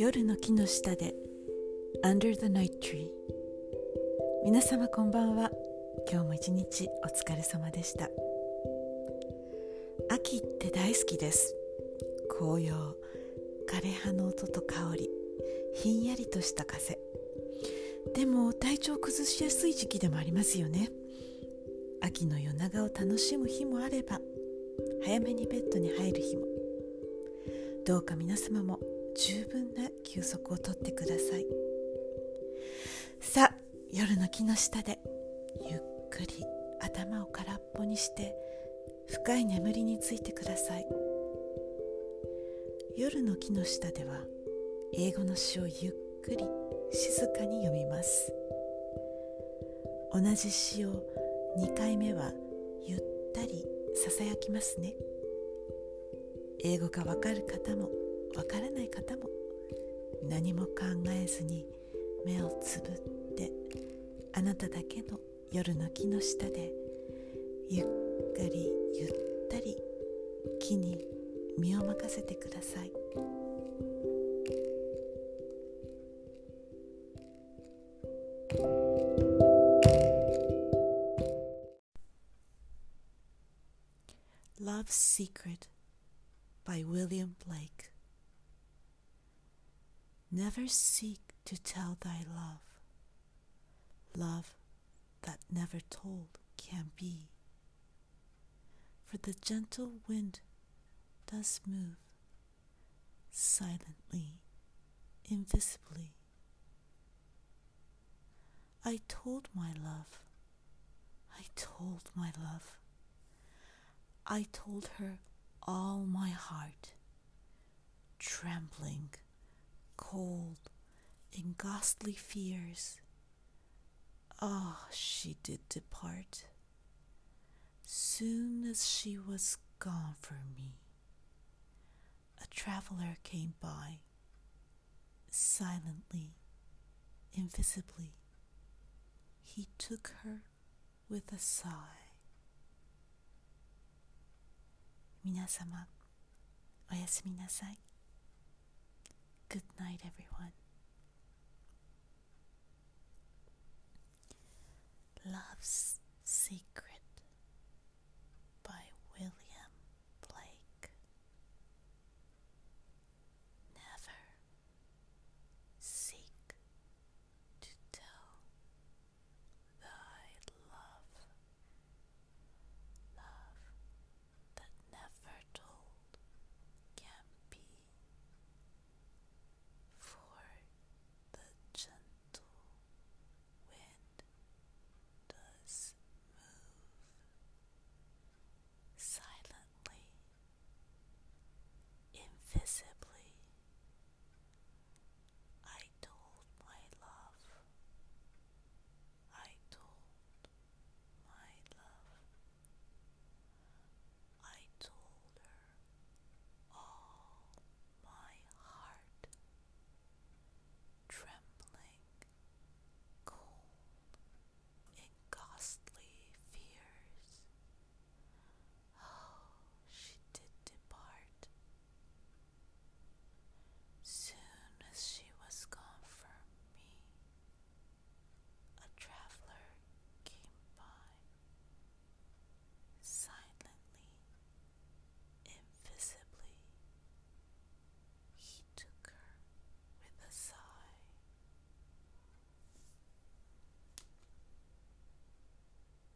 夜の木の下で Under the Night Tree 皆様こんばんは。今日も一日お疲れ様でした。秋って大好きです。紅葉枯葉の音と香りひんやりとした風。でも体調崩しやすい時期でもありますよね。秋の夜長を楽しむ日もあれば早めにベッドに入る日も。どうか皆様も十分な休息をとってください。さあ夜の木の下でゆっくり頭を空っぽにして深い眠りについてください。夜の木の下では英語の詩をゆっくり静かに読みます。同じ詩を2回目はゆったりささやきますね。英語がわかる方もわからない方も何も考えずに目をつぶってあなただけの夜の木の下でゆっくりゆったり木に身を任せてください Love's Secret by William Blake. Never seek to tell thy love, love that never told can be. For the gentle wind does move silently, invisibly. I told my love, I told my love. I told her all my heart, trembling, cold, in ghastly fears. Ah, she did depart. Soon as she was gone from me, a traveler came by, silently, invisibly. He took her with a sigh. 皆様おやすみなさい Good night everyone